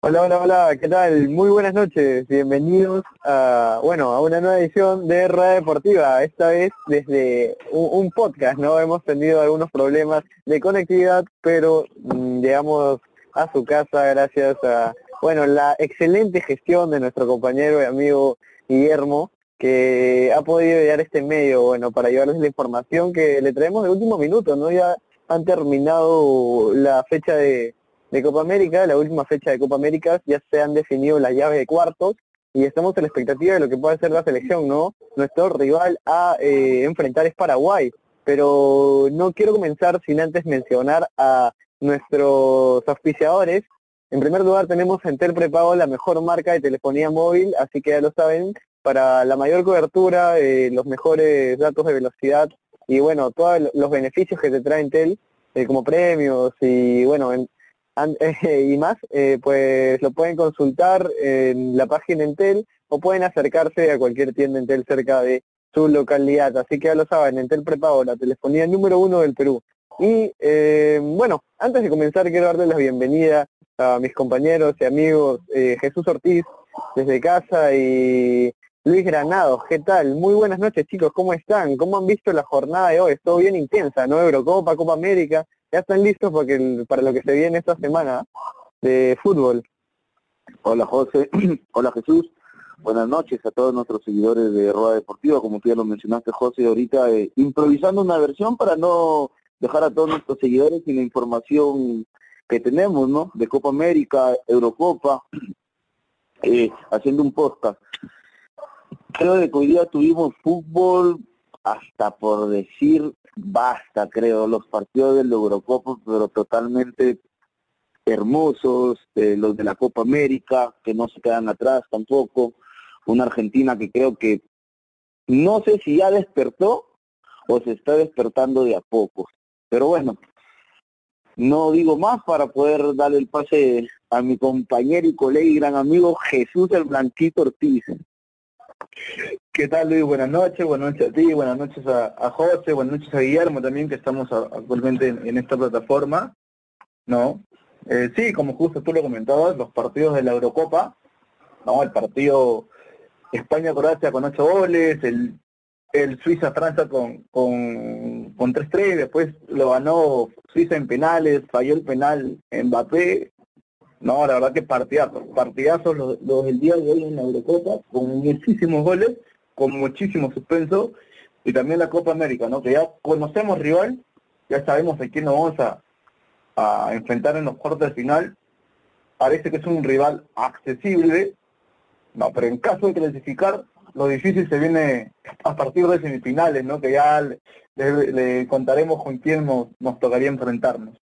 Hola, hola, hola, ¿qué tal? Muy buenas noches, bienvenidos a, bueno, a una nueva edición de Radio Deportiva, esta vez desde un, un podcast, ¿no? Hemos tenido algunos problemas de conectividad, pero mm, llegamos a su casa gracias a, bueno, la excelente gestión de nuestro compañero y amigo Guillermo, que ha podido llegar este medio, bueno, para llevarles la información que le traemos de último minuto, ¿no? Ya han terminado la fecha de Copa América, la última fecha de Copa América, ya se han definido las llaves de cuartos y estamos en la expectativa de lo que puede ser la selección, ¿no? Nuestro rival a eh, enfrentar es Paraguay, pero no quiero comenzar sin antes mencionar a nuestros auspiciadores. En primer lugar tenemos Entel Prepago, la mejor marca de telefonía móvil, así que ya lo saben, para la mayor cobertura, eh, los mejores datos de velocidad y bueno, todos los beneficios que te trae Entel, eh, como premios y bueno, en, y más, eh, pues lo pueden consultar en la página Entel o pueden acercarse a cualquier tienda Entel cerca de su localidad. Así que ya lo saben, Entel prepago la telefonía número uno del Perú. Y eh, bueno, antes de comenzar quiero darles la bienvenida a mis compañeros y amigos eh, Jesús Ortiz desde casa y Luis Granados. ¿Qué tal? Muy buenas noches chicos, ¿cómo están? ¿Cómo han visto la jornada de hoy? Estuvo bien intensa, ¿no? Eurocopa, Copa América ya están listos porque para lo que se viene esta semana de fútbol. Hola José, hola Jesús, buenas noches a todos nuestros seguidores de Rueda Deportiva, como tú ya lo mencionaste José, ahorita eh, improvisando una versión para no dejar a todos nuestros seguidores sin la información que tenemos, ¿no? De Copa América, Eurocopa, eh, haciendo un podcast. Creo que hoy día tuvimos fútbol hasta por decir basta, creo, los partidos del Eurocopa, pero totalmente hermosos, eh, los de la Copa América, que no se quedan atrás tampoco, una Argentina que creo que no sé si ya despertó o se está despertando de a poco, pero bueno, no digo más para poder darle el pase a mi compañero y colega y gran amigo Jesús el Blanquito Ortiz. ¿Qué tal Luis? Buenas noches, buenas noches a ti, buenas noches a, José, buenas noches a Guillermo también que estamos actualmente en, esta plataforma, ¿no? Eh, sí, como justo tú lo comentabas, los partidos de la Eurocopa, ¿no? El partido España-Croacia con ocho goles, el, el Suiza-Francia con, con, con 3-3, después lo ganó Suiza en penales, falló el penal Mbappé, no, la verdad que partidazos, partidazos los, los del día de hoy en la Eurocopa, con muchísimos goles, con muchísimo suspenso, y también la Copa América, ¿no? Que ya conocemos rival, ya sabemos a quién nos vamos a, a enfrentar en los cuartos de final. Parece que es un rival accesible, no, pero en caso de clasificar, lo difícil se viene a partir de semifinales, ¿no? Que ya le, contaremos con quién nos, nos tocaría enfrentarnos.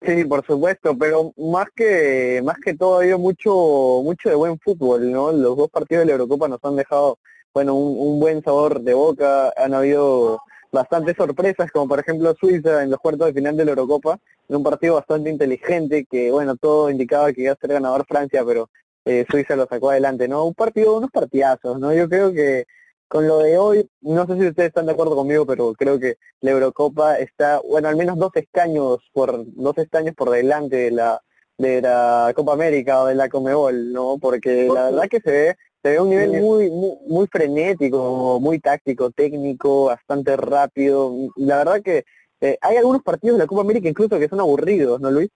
Sí, por supuesto, pero más que más que todo ha habido mucho mucho de buen fútbol, ¿no? Los dos partidos de la Eurocopa nos han dejado, bueno, un, buen sabor de boca, han habido bastantes sorpresas, como por ejemplo Suiza en los cuartos de final de la Eurocopa, en un partido bastante inteligente que, bueno, todo indicaba que iba a ser ganador Francia, pero eh, Suiza lo sacó adelante, ¿no? Un partido, unos partidazos, ¿no? Yo creo que con lo de hoy, no sé si ustedes están de acuerdo conmigo, pero creo que la Eurocopa está, bueno, al menos dos escaños por dos escaños por delante de la de la Copa América o de la Comebol, ¿no? Porque la verdad que se ve se ve un nivel muy, muy frenético, muy táctico, técnico, bastante rápido. La verdad que eh, hay algunos partidos de la Copa América incluso que son aburridos, ¿no, Luis?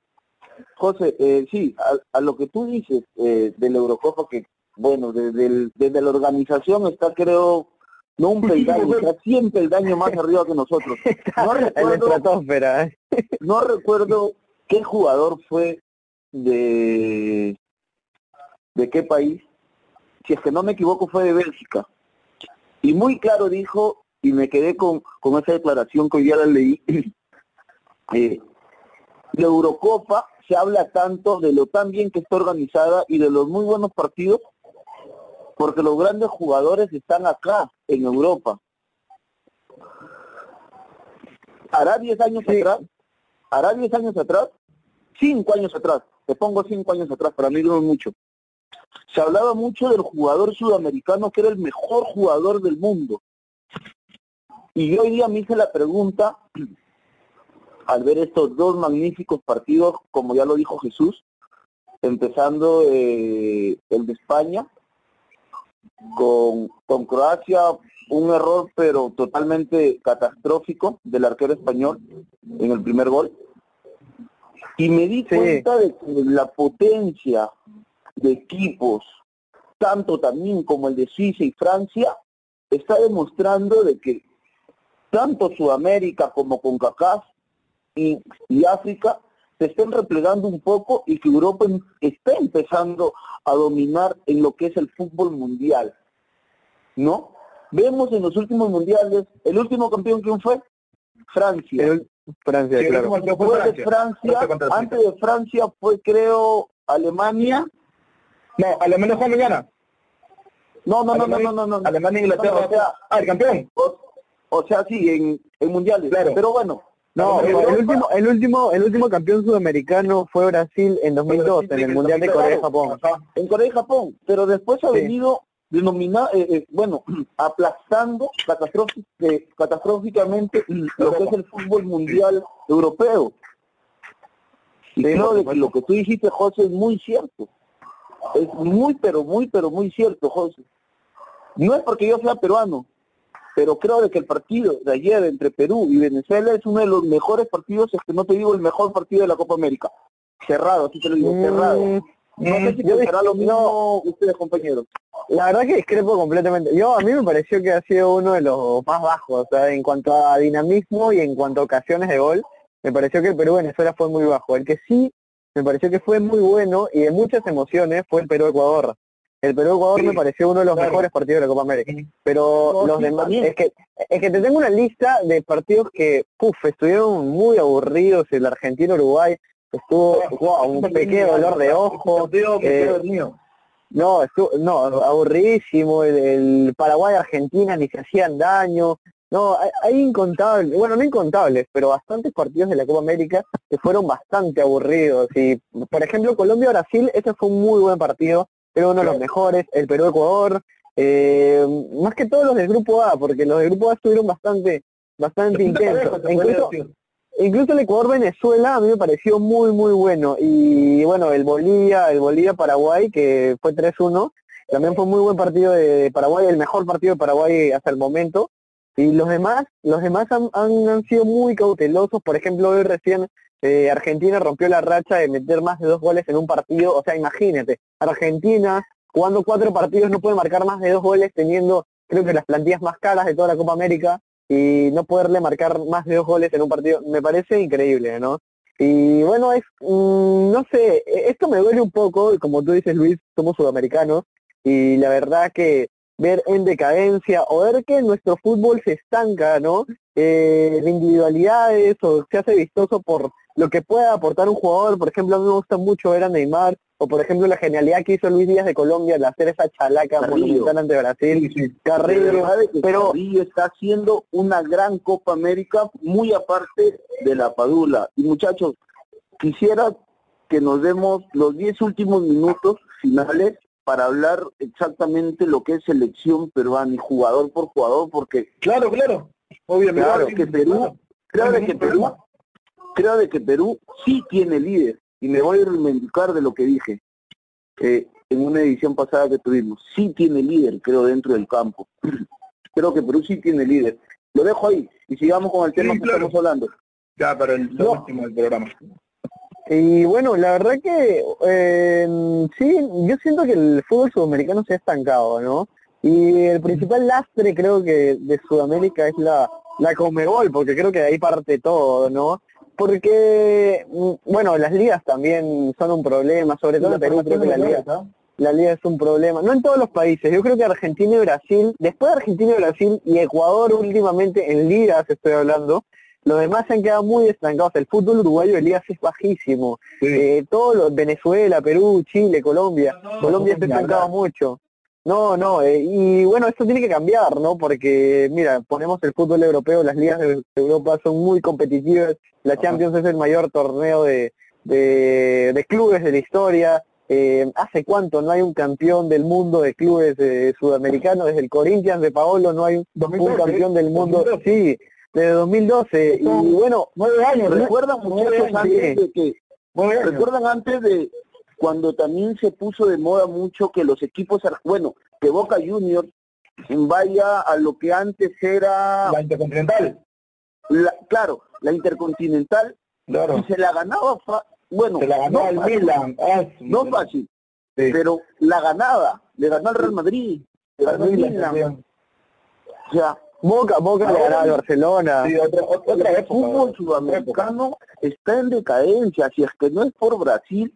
José, eh, sí, a, lo que tú dices eh, de la Eurocopa, que bueno, desde, desde la organización está creo, no un peldaño, está 100 peldaños más arriba que nosotros. No recuerdo, ¿eh? no recuerdo qué jugador fue de, de qué país, si es que no me equivoco fue de Bélgica. Y muy claro dijo, y me quedé con, con esa declaración que hoy día la leí, eh, la Eurocopa se habla tanto de lo tan bien que está organizada y de los muy buenos partidos porque los grandes jugadores están acá, en Europa. Hará 10 años atrás, hará 10 años atrás, 5 años atrás, te pongo cinco años atrás, para mí no es mucho. Se hablaba mucho del jugador sudamericano que era el mejor jugador del mundo. Y yo hoy día me hice la pregunta, al ver estos dos magníficos partidos, como ya lo dijo Jesús, empezando eh, el de España, con, con Croacia, un error pero totalmente catastrófico del arquero español en el primer gol. Y me di cuenta de que la potencia de equipos, tanto también como el de Suiza y Francia, está demostrando de que tanto Sudamérica como CONCACAF y, y África se estén replegando un poco y que Europa em, está empezando a dominar en lo que es el fútbol mundial. ¿No? Vemos en los últimos mundiales, el último campeón quién fue? Francia. Francia, claro. de Francia, antes de Francia fue creo Alemania. No, Alemania fue mañana. No, no, no, no, no, no, Alemania y Inglaterra. o sea, ah, el campeón. O, sea, sí, en, en mundiales. Claro. Pero bueno, no, el último, el último, el último campeón sudamericano fue Brasil en 2002, en el Mundial de Corea y Japón. En Corea y Japón, pero después ha venido denominar, eh, eh, bueno, aplastando eh, catastróficamente lo que es el fútbol mundial europeo. Que lo que tú dijiste, José, es muy cierto. Es muy, pero muy, pero muy cierto, José. No es porque yo sea peruano, pero creo de que el partido de ayer entre Perú y Venezuela es uno de los mejores partidos, es que no te digo el mejor partido de la Copa América. Cerrado, así te lo digo, cerrado. Mm, no sé si mm, será lo mismo ustedes, compañeros. La verdad que discrepo completamente. Yo, a mí me pareció que ha sido uno de los más bajos, o sea, en cuanto a dinamismo y en cuanto a ocasiones de gol, me pareció que el Perú-Venezuela fue muy bajo. El que sí me pareció que fue muy bueno y de muchas emociones fue el Perú-Ecuador. El Perú-Ecuador me pareció uno de los mejores partidos de la Copa América. Pero los demás, es que, es que te tengo una lista de partidos que, puff, estuvieron muy aburridos. El Argentino-Uruguay estuvo, wow, un pequeño dolor de ojo. Eh, no, estuvo, no, aburridísimo. El, Paraguay-Argentina ni se hacían daño. No, hay, incontables, bueno, no incontables, pero bastantes partidos de la Copa América que fueron bastante aburridos. Y, por ejemplo, Colombia-Brasil, ese fue un muy buen partido, pero uno de los mejores. El Perú-Ecuador, eh, más que todos los del Grupo A, porque los del Grupo A estuvieron bastante bastante intensos. Incluso, incluso el Ecuador-Venezuela a mí me pareció muy, muy bueno. Y bueno, el Bolivia, el Bolivia-Paraguay, que fue 3-1, también fue muy buen partido de Paraguay, el mejor partido de Paraguay hasta el momento. Y los demás, los demás han, han, sido muy cautelosos. Por ejemplo, hoy recién eh, Argentina rompió la racha de meter más de dos goles en un partido. O sea, imagínate, Argentina jugando cuatro partidos no puede marcar más de dos goles teniendo, creo que las plantillas más caras de toda la Copa América y no poderle marcar más de dos goles en un partido. Me parece increíble, ¿no? Y bueno, es, mm, no sé, e, esto me duele un poco, como tú dices Luis, somos sudamericanos y la verdad que ver en decadencia o ver que nuestro fútbol se estanca, ¿no? Eh, de individualidades o se hace vistoso por lo que pueda aportar un jugador. Por ejemplo, a mí me gusta mucho ver a Neymar o por ejemplo la genialidad que hizo Luis Díaz de Colombia de hacer esa chalaca monumental ante Brasil. Carrillo, pero Carrillo está haciendo una gran Copa América muy aparte de la Padula. Y muchachos, quisiera que nos demos los 10 últimos minutos finales para hablar exactamente lo que es selección peruana y jugador por jugador, porque claro, claro, obviamente claro, que Perú, de que Perú, creo de que Perú sí tiene líder y me voy a reivindicar de lo que dije eh, en una edición pasada que tuvimos. Sí tiene líder, creo, dentro del campo. creo que Perú sí tiene líder. Lo dejo ahí y sigamos con el tema que estamos hablando. Ya, para el último del programa. Y bueno, la verdad que eh, sí, yo siento que el fútbol sudamericano se ha estancado, ¿no? Y el principal lastre creo que de Sudamérica es la, la Comebol, porque creo que de ahí parte todo, ¿no? Porque, mm, bueno, las ligas también son un problema, sobre todo en Perú creo que la liga, la liga es un problema. No en todos los países, yo creo que Argentina y Brasil, después de Argentina y Brasil y Ecuador últimamente en ligas estoy hablando, los demás se han quedado muy estancados. El fútbol uruguayo de ligas es bajísimo. Eh, todo lo, Venezuela, Perú, Chile, Colombia. Colombia se ha estancado mucho. No, no, eh, y bueno, esto tiene que cambiar, ¿no? Porque, mira, ponemos el fútbol europeo, las ligas de Europa son muy competitivas, la Champions es el mayor torneo de, de, de clubes de la historia. Eh, ¿Hace cuánto no hay un campeón del mundo de clubes eh, sudamericanos? Desde el Corinthians de Paolo no hay un, un 2012, campeón del mundo. 2012. Sí, desde 2012. Y bueno, Nueve años, ¿recuerdan muchachos antes de que. ¿Recuerdan antes de cuando también se puso de moda mucho que los equipos, bueno, que Boca Juniors vaya a lo que antes era, La Intercontinental. la- claro, la Intercontinental Claro. y se la ganaba, fa- bueno, Se la ganó no al fácil, Milan. Ah, no fácil, Sí. pero la ganaba, le ganó al Real Madrid, le ganó al Milan, o sea, Boca, Boca le ganaba al Barcelona. Sí, otra, otra, otra el época. fútbol época. sudamericano está en decadencia, si es que no es por Brasil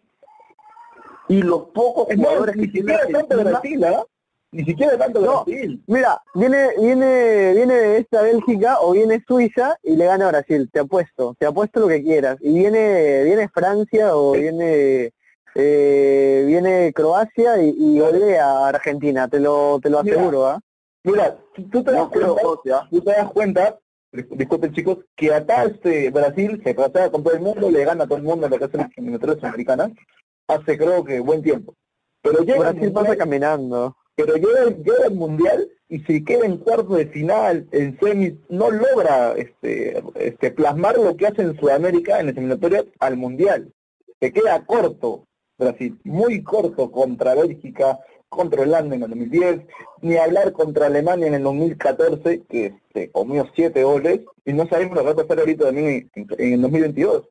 y los pocos jugadores ni que tiene siquiera tanto Argentina, Brasil, ¿ah? Ni siquiera tanto No. Brasil. Mira, viene, viene, viene esta Bélgica o viene Suiza y le gana a Brasil, te apuesto, te apuesto lo que quieras. Y viene, viene Francia o viene, eh, viene Croacia y, y golea a Argentina, te lo, te lo aseguro, ¿ah? Mira, tú te das no cuenta, tú te das cuenta, dis- disculpen chicos, que acá este Brasil se pasea con todo el mundo, le gana a todo el mundo en la casa de las eliminatorias americanas, hace creo que buen tiempo. Pero llega el Brasil pasa mundial, caminando. pero llega, llega el mundial y si queda en cuartos de final, en semis, no logra este, este plasmar lo que hace en Sudamérica en las eliminatorias al mundial. Se queda corto Brasil, muy corto contra Bélgica, contra Holanda en el 2010, ni hablar contra Alemania en el 2014, que se comió siete goles, y no sabemos lo que va a pasar ahorita también en, en el 2022.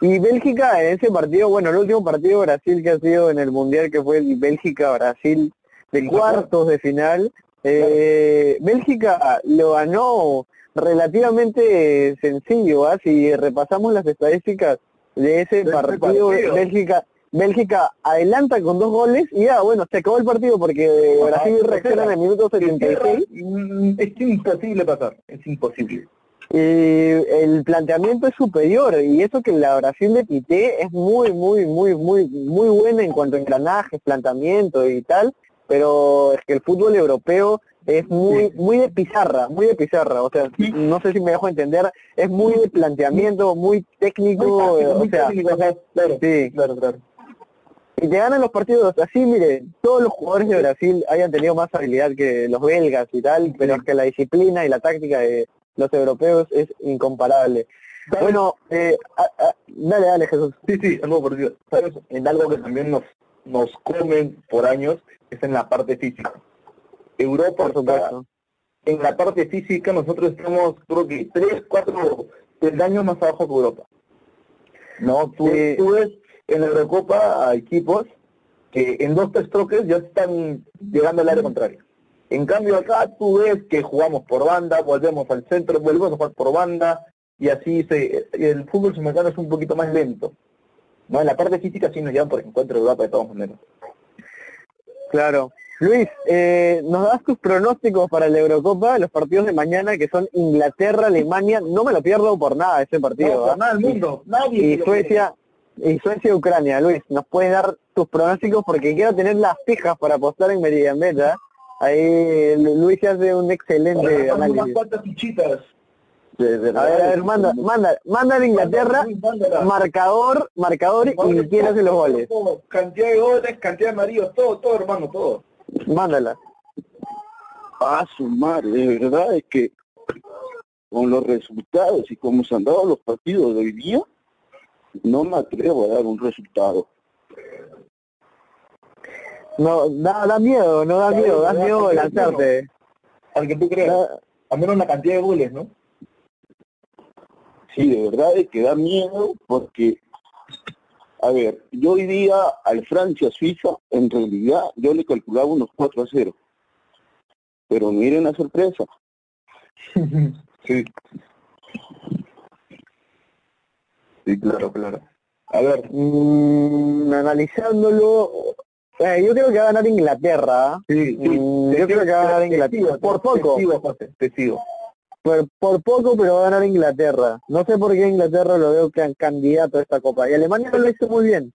Y Bélgica en ese partido, bueno, el último partido de Brasil que ha sido en el Mundial, que fue el Bélgica-Brasil de cuartos de final, eh, Bélgica lo ganó relativamente sencillo, ¿ah? si repasamos las estadísticas de ese partido, partido. Bélgica Bélgica adelanta con dos goles y ya, bueno, se acabó el partido porque Brasil reacciona en el minuto Que 76 cierra, mm, Es imposible pasar, es imposible. Y el planteamiento es superior y eso que la Brasil de Pité es muy muy muy muy muy buena en cuanto a engranajes, planteamiento y tal, pero es que el fútbol europeo es muy muy de pizarra, muy de pizarra, o sea, no sé si me dejo entender, es muy de planteamiento, muy técnico, Muy o muy sea, técnico, ajá, claro, sí, claro, claro. y te ganan los partidos así, mire, todos los jugadores de Brasil hayan tenido más habilidad que los belgas y tal, pero es que la disciplina y la táctica de los europeos es incomparable. ¿Sabes? Bueno, eh, a- a- dale, dale, Jesús. Sí, sí, algo por Dios. ¿Sabes? En algo que también nos, nos comen por años es en la parte física. Europa, Por está- supuesto. en la parte física nosotros estamos, creo que tres, cuatro peldaños más abajo que Europa. No, tú, tú ves en la Eurocopa a equipos que en dos, tres troques ya están llegando al área contraria. En cambio acá tú ves que jugamos por banda, volvemos al centro, volvemos a jugar por banda, y así se, el fútbol sudamericano es un poquito más lento. No, en la parte física sí nos llevan por encuentro de Europa de todas maneras. Claro. Luis, eh, ¿nos das tus pronósticos para la Eurocopa, los partidos de mañana que son Inglaterra-Alemania? No me lo pierdo por nada ese partido. No, ¿ah? por nada del mundo, nadie. y Suecia y Suecia Ucrania Luis nos puedes dar tus pronósticos porque quiero tener las fijas para apostar en Meridian Beta ahí Lu- Luis hace un excelente unas análisis cuantas fichitas. de a ver a ver manda manda manda a Inglaterra Mándala. marcador marcador y quién hace los goles Todo, Cantidad de goles, cantidad de amarillos, todo, todo hermano, todo. mándala a su madre, de verdad es que con los resultados y cómo se han dado los partidos de hoy día, no me atrevo a dar un resultado. No da, da miedo no da miedo da miedo, lanzarte Al que tú creas, al menos la cantidad de goles, ¿no? Sí, de verdad es que da miedo porque, a ver, yo hoy día al Francia-Suiza, en realidad yo le calculaba unos 4 a 0. Pero miren la sorpresa. sí. Sí, claro, claro. A ver, Mm, analizándolo eh, yo creo que va a ganar Inglaterra sí, sí. Mm, yo creo que va a ganar Inglaterra te por poco Te sigo, José, te sigo. por, por poco, pero va a ganar Inglaterra. No sé por qué Inglaterra lo veo can- candidato a esta copa. Y Alemania no lo hizo muy bien.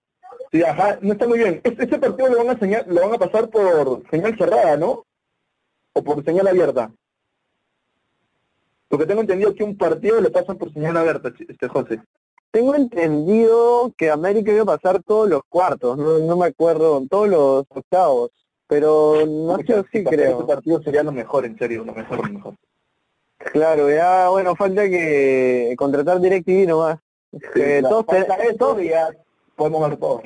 Sí, ajá, no está muy bien. Este, este partido lo van a enseñar, lo van a pasar por señal cerrada, ¿no? O por señal abierta. Porque tengo entendido que un partido lo pasan por señal abierta, este José. Tengo entendido que América iba a pasar todos los cuartos, no, no me acuerdo, todos los octavos, pero no sé si creo. Este partido sería lo mejor, en serio, lo mejor, lo mejor. Claro, ya, bueno, falta que contratar DirecTV nomás. Eh, la- todos, todos- y ya podemos ver todo.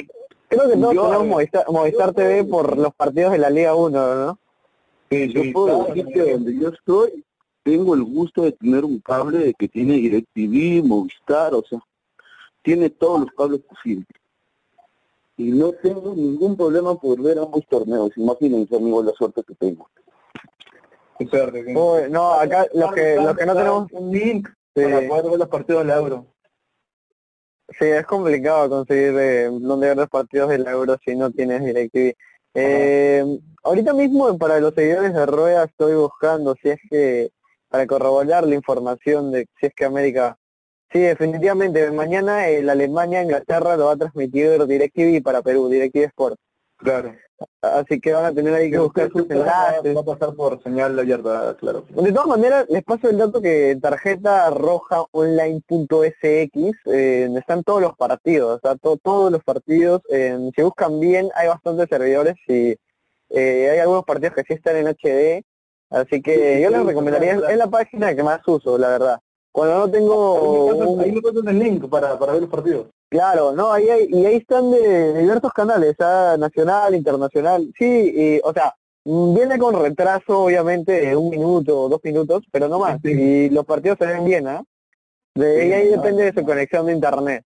creo que todos Yo, tenemos eh, Movistar, Movistar TV por los partidos de la Liga 1, ¿no? Sí, Yo puedo decir que donde yo estoy, tengo el gusto de tener un cable que tiene DirecTV, Movistar, o sea, tiene todos los cables posibles. Y no tengo ningún problema por ver ambos torneos. Imagínense, amigos, la suerte que tengo. Uy, no, acá los que, los que no tenemos... un link para poder ver los partidos de la Euro. Sí, es complicado conseguir eh, donde ver los partidos del Euro si no tienes DirecTV. Eh, ahorita mismo para los seguidores de Rueda estoy buscando si es que, para corroborar la información de si es que América... Sí, definitivamente, mañana el Alemania-Inglaterra lo va a transmitir DirecTV para Perú, DirecTV Sport. Claro. Así que van a tener ahí que buscar sus enlaces. Va a pasar por señal abierta, claro. De todas maneras, les paso el dato que tarjeta roja online.sx eh, están todos los partidos, o sea, to- todos los partidos, eh, si buscan bien, hay bastantes servidores y eh, hay algunos partidos que sí están en HD, así que Sí, yo les recomendaría, es la página que más uso, la verdad. Cuando no tengo Ahí me un- pasan- ahí me pasan el link para, para ver los partidos. Claro, no, ahí hay, y ahí están de diversos canales, ah, nacional, internacional, sí, y, o sea, viene con retraso, obviamente, de un minuto o dos minutos, pero no más, Sí. y los partidos se ven bien, ¿ah? De, Sí, y ahí no. depende de su conexión de internet.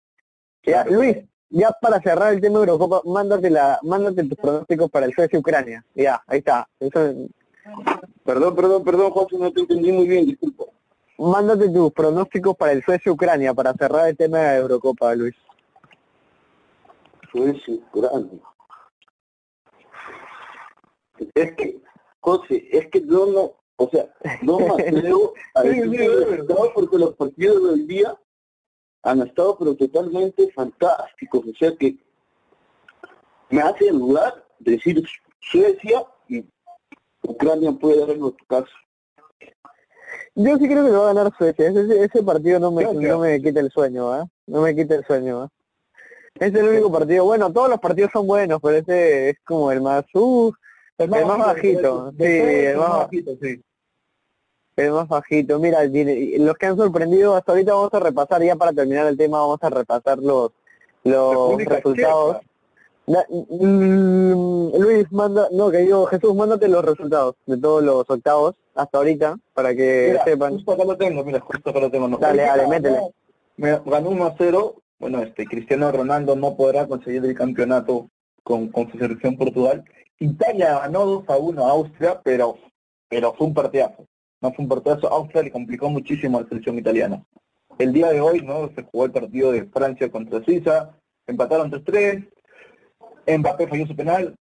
Ya, Claro. Luis, ya para cerrar el tema de Eurocopa, mándate la, mándate tus pronósticos para el Suecia-Ucrania. Ya, ahí está. Eso, Perdón, perdón, perdón, José, no te entendí muy bien, disculpa. Mándate tus pronósticos para el Suecia-Ucrania para cerrar el tema de Eurocopa, Luis. Suecia, Ucrania. Es que, José, es que yo no, o sea, no me atrevo a Sí, decir sí, sí. resultado porque los partidos del día han estado pero totalmente fantásticos, o sea que me hace dudar decir Suecia y Ucrania puede dar en otro caso. Yo sí creo que lo va a ganar Suecia. Ese, ese partido no me, no me quita el sueño, ¿ah? No me quita el sueño, ¿ah? Es el único partido. Bueno, todos los partidos son buenos, pero ese es como el más... Uh, el más bajito. Sí, el más, bajito, sí. el más bajito. Mira, los que han sorprendido hasta ahorita vamos a repasar, ya para terminar el tema, vamos a repasar los, los República resultados. Checa. Da- mm, Luis, manda, no, que digo, Jesús, mándate los resultados de todos los octavos hasta ahorita, para que Mira, sepan. justo acá lo tengo, mira, justo acá lo tengo. No, Dale, dale, métele. Me ganó 1 a 0. Bueno, este Cristiano Ronaldo no podrá conseguir el campeonato con, con su selección Portugal. Italia ganó 2 a 1 a Austria, pero pero fue un partidazo. No fue un partidazo. Austria le complicó muchísimo a la selección italiana. El día de hoy, ¿no? Se jugó el partido de Francia contra Suiza, empataron 3-3, Mbappé falló su penal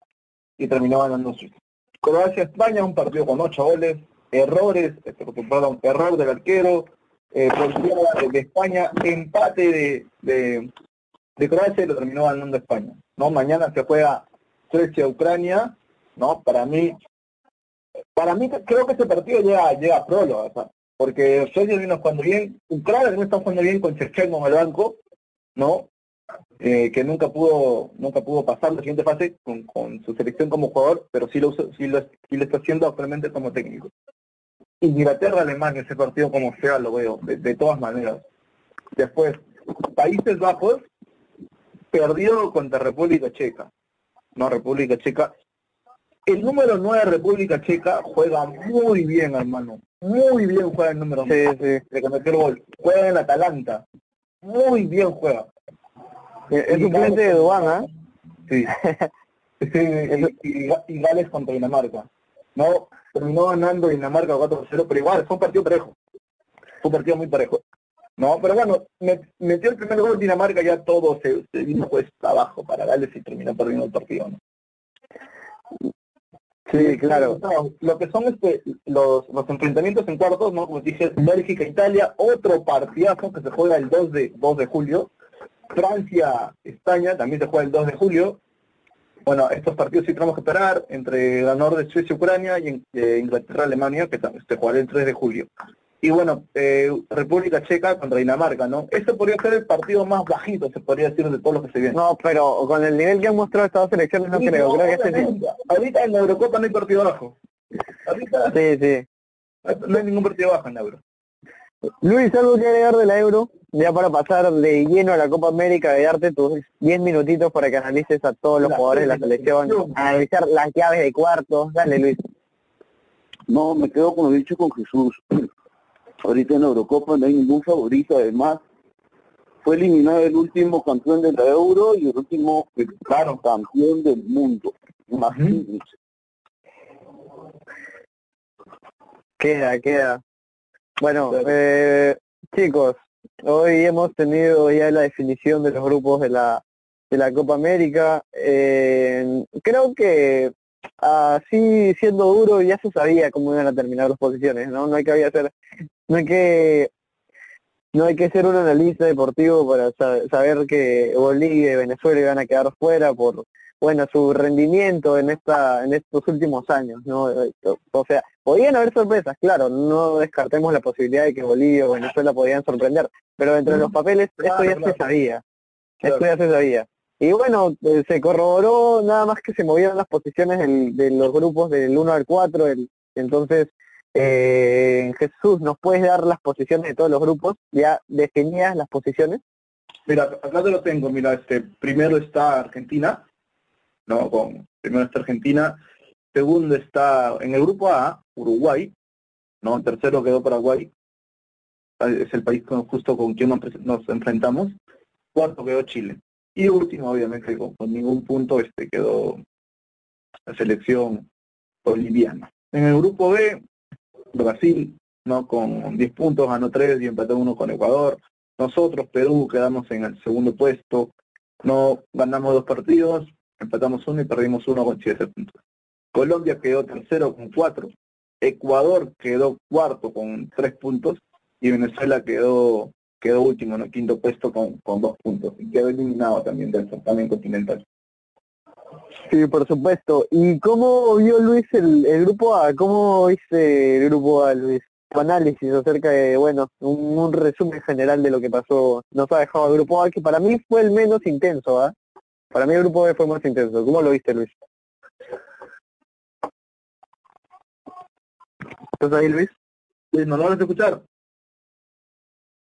y terminó ganando Suiza. Croacia-España, un partido con 8 goles, errores, este, perdón, error del arquero, eh, portería de, España, empate de, de, de Croacia y lo terminó ganando España. ¿no? Mañana se juega Suecia-Ucrania, ¿no? Para mí, para mí creo que este partido llega, llega a próloga, o porque Suecia viene jugando bien, Ucrania no está jugando bien con Chechenko en el banco, ¿no? Eh, que nunca pudo nunca pudo pasar la siguiente fase con, con su selección como jugador, pero sí lo, sí lo, sí lo está haciendo actualmente como técnico. Inglaterra-Alemania, ese partido como sea lo veo, de, de todas maneras. Después, Países Bajos perdió contra República Checa. No, República Checa. El número 9 de República Checa juega muy bien, hermano. Muy bien juega el número 9 Sí, sí. de cometer gol. Juega en Atalanta. Muy bien juega. Es Y suplente de Dubán. Sí. Sí, y, y- y Gales contra Dinamarca. No, terminó ganando Dinamarca 4-0, pero igual, fue un partido parejo. Fue un partido muy parejo. No, pero bueno, me- metió el primer gol Dinamarca, ya todo se, se vino pues abajo para Gales y terminó perdiendo el partido. ¿no? Sí, claro. No, lo que son este, los, los enfrentamientos en cuartos, ¿no? Como dije, Bélgica-Italia, otro partidazo que se juega el 2 de, 2 de julio. Francia-España también se juega el 2 de julio. Bueno, estos partidos sí tenemos que esperar entre ganador de Suecia-Ucrania y eh, Inglaterra-Alemania, que tam- se jugará el 3 de julio. y bueno, eh, República Checa contra Dinamarca, ¿no? Este podría ser el partido más bajito, se podría decir, de todos los que se vienen. No, pero con el nivel que han mostrado estas dos selecciones no Sí, creo, no, creo que este. Ahorita en la Eurocopa no hay partido bajo. Ahorita Sí, sí. no hay ningún partido bajo en la Euro. Luis, algo que agregar de la Euro, ya para pasar de lleno a la Copa América, de darte tus 10 minutitos para que analices a todos los La- jugadores de la selección, selección. analizar las llaves de cuartos. Dale, Luis. No, me quedo con lo dicho con Jesús. Ahorita en la Eurocopa no hay ningún favorito, además fue eliminado el último campeón de la Euro y el último eh, Claro. campeón del mundo. Imagínense. Queda, queda. Bueno, Claro. eh, chicos, hoy hemos tenido ya la definición de los grupos de la de la Copa América. Eh, creo que así siendo duro ya se sabía cómo iban a terminar las posiciones, ¿no? No hay que hacer, no hay que no hay que ser un analista deportivo para sa- saber que Bolivia y Venezuela iban a quedar fuera por bueno su rendimiento en esta en estos últimos años, ¿no? O sea, podían haber sorpresas, claro, no descartemos la posibilidad de que Bolivia o Venezuela podían sorprender, pero entre los papeles esto ya Claro, se sabía, Claro. esto ya se sabía. Y bueno, eh, se corroboró nada más que se movieron las posiciones del- de los grupos del 1 al 4, el, entonces eh, Jesús, ¿nos puedes dar las posiciones de todos los grupos? ¿Ya definidas las posiciones? Mira, acá te lo tengo, mira, este, primero está Argentina, no, con, primero está Argentina, segundo está, en el grupo A, Uruguay, no, tercero quedó Paraguay, es el país con- justo con quien nos, enfrentamos, cuarto quedó Chile, y último, obviamente, con, con ningún punto, este, quedó la selección boliviana. En el grupo B, Brasil, no, con 10 puntos, ganó 3 y empató uno con Ecuador, nosotros, Perú, quedamos en el segundo puesto. No ganamos dos partidos, empatamos uno y perdimos uno con siete puntos. Colombia quedó tercero con cuatro. Ecuador quedó cuarto con tres puntos y Venezuela quedó quedó último, ¿no? quinto puesto con, con dos puntos. Y quedó eliminado también del certamen continental. Sí, por supuesto. ¿Y cómo vio Luis el, grupo A? ¿Cómo viste el grupo A, Luis? Tu análisis acerca de, bueno, un, un resumen general de lo que pasó. Nos ha dejado el grupo A, que para mí fue el menos intenso, ¿ah? Para mí el grupo B fue más intenso. ¿Cómo lo viste, Luis? ¿Estás ahí, Luis? Sí, ¿No lo vas a escuchar?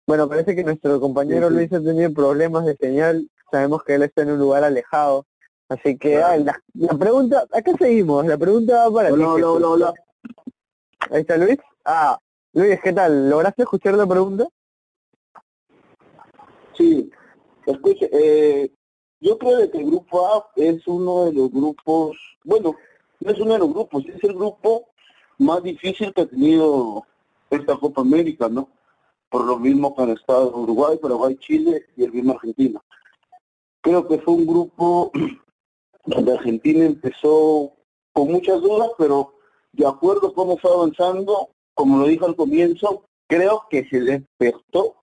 Bueno, parece que nuestro compañero Sí, sí. Luis ha tenido problemas de señal. Sabemos que él está en un lugar alejado. Así que Claro. ah, la, la pregunta, acá seguimos. La pregunta va para ti. Hola, hola, Jesús. hola, hola. Ahí está Luis. Ah, Luis, ¿qué tal? ¿Lograste escuchar la pregunta? Sí, escuche, eh, yo creo que el grupo A es uno de los grupos, bueno, no es uno de los grupos, es el grupo más difícil que ha tenido esta Copa América, ¿no? Por lo mismo que han estado Uruguay, Paraguay, Chile y el mismo Argentina. Creo que fue un grupo donde Argentina empezó con muchas dudas, pero de acuerdo a cómo fue avanzando, como lo dije al comienzo, creo que se despertó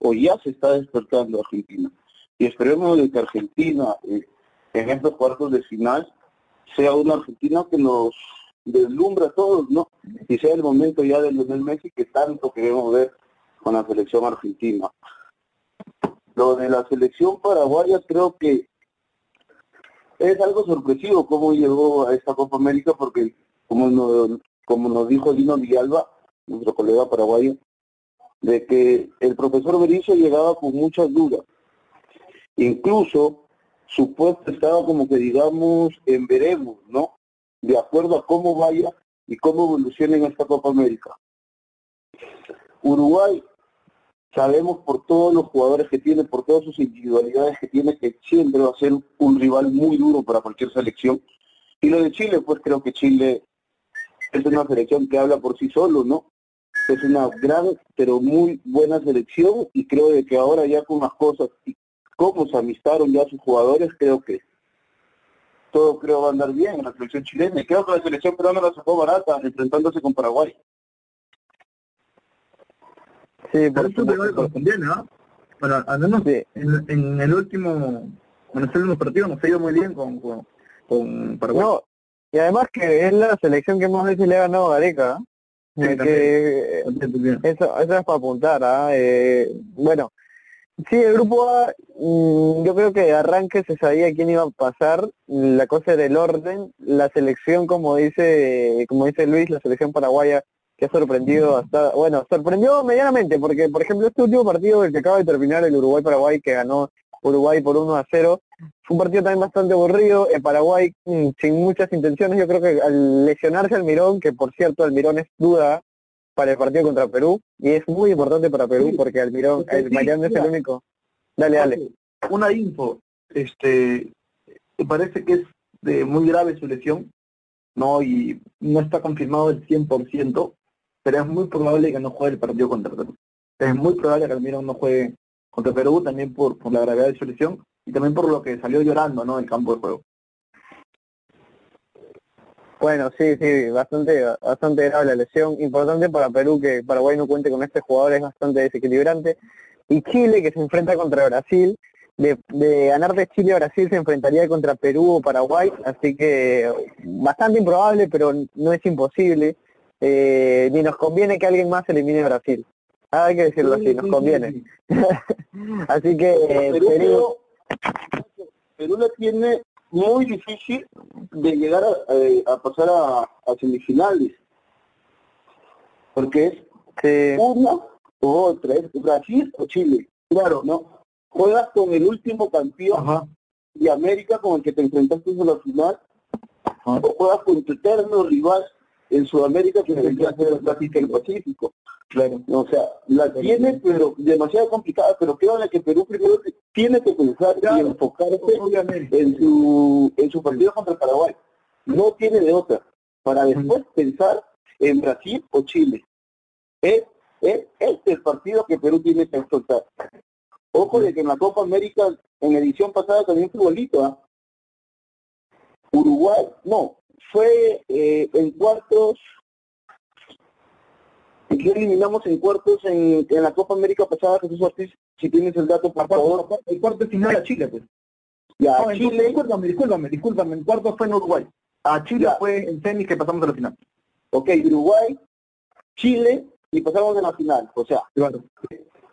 o ya se está despertando Argentina. Y esperemos de que Argentina eh, en estos cuartos de final sea una Argentina que nos deslumbra a todos, ¿no? Y sea el momento ya de Lionel Messi que tanto queremos ver con la selección argentina. Lo de la selección paraguaya creo que es algo sorpresivo cómo llegó a esta Copa América porque como nos, como nos dijo Dino Villalba, nuestro colega paraguayo, de que el profesor Berizzo llegaba con muchas dudas. Incluso su puesto estaba como que digamos en veremos, ¿no? De acuerdo a cómo vaya y cómo evolucione en esta Copa América. Uruguay, sabemos por todos los jugadores que tiene, por todas sus individualidades que tiene, que siempre va a ser un rival muy duro para cualquier selección. Y lo de Chile, pues creo que Chile es una selección que habla por sí solo, ¿no? es una gran pero muy buena selección y creo de que ahora ya con las cosas y cómo se amistaron ya sus jugadores creo que todo creo va a andar bien en la selección chilena y creo que la selección peruana la sacó barata enfrentándose con Paraguay Sí, Pero por esto te supuesto. conviene, ¿no? Bueno, al menos Sí. en, en el último, en los últimos partidos nos ha ido muy bien con, con, con Paraguay. No, y además que es la selección que más veces le ha ganado a Gareca. ¿ah? que, eso, eso es para apuntar, ¿ah? eh, bueno, sí, el grupo A, mm, yo creo que de arranque se sabía quién iba a pasar, la cosa del orden, la selección, como dice, como dice Luis, la selección paraguaya que ha sorprendido hasta, bueno, sorprendió medianamente, porque por ejemplo este último partido el que acaba de terminar el Uruguay-Paraguay que ganó Uruguay por 1 a 0, fue un partido también bastante aburrido, en Paraguay mm, sin muchas intenciones, yo creo que al lesionarse Almirón, que por cierto Almirón es duda para el partido contra Perú, y es muy importante para Perú porque Almirón, el Mariano es el único. Dale, dale. Una info, este, me parece que es de muy grave su lesión, ¿no? Y no está confirmado el 100%, pero es muy probable que no juegue el partido contra Perú. Es muy probable que Almirón no juegue contra Perú, también por, por la gravedad de su lesión y también por lo que salió llorando ¿no? en el campo de juego. Bueno, sí, sí, bastante, bastante grave la lesión. Importante para Perú que Paraguay no cuente con este jugador, es bastante desequilibrante. Y Chile, que se enfrenta contra Brasil, de, de ganar de Chile a Brasil se enfrentaría contra Perú o Paraguay, así que bastante improbable, pero no es imposible. Eh, ni nos conviene que alguien más elimine a Brasil. Ah, hay que decirlo así, nos conviene. así que eh, Perú, Perú le tiene muy difícil de llegar a, eh, pasar a, semifinales. Porque es una u otra, es Brasil o Chile. Claro, ¿no? Juegas con el último campeón de América con el que te enfrentaste en la final, o juegas con tu eterno rival en Sudamérica que debería ser el Pacífico. Claro. O sea, la tiene, pero demasiado complicada, pero creo que Perú primero tiene que pensar y enfocarse en su, en su partido contra Paraguay. No tiene de otra. Para después pensar en Brasil o Chile. Es, es, este el partido que Perú tiene que enfrentar. Ojo de que en la Copa América, en edición pasada también fue bonito, ¿ah? Uruguay, no, fue eh, en cuartos, y eliminamos en cuartos en, en, la Copa América pasada, Jesús Ortiz, si tienes el dato, por favor. El cuarto final a Chile, pues. Ya, no, Chile... Discúlpame, discúlpame, discúlpame, el cuarto fue en Uruguay. A Chile fue en semis que pasamos a la final. Ok, Uruguay, Chile y pasamos a la final. O sea, claro.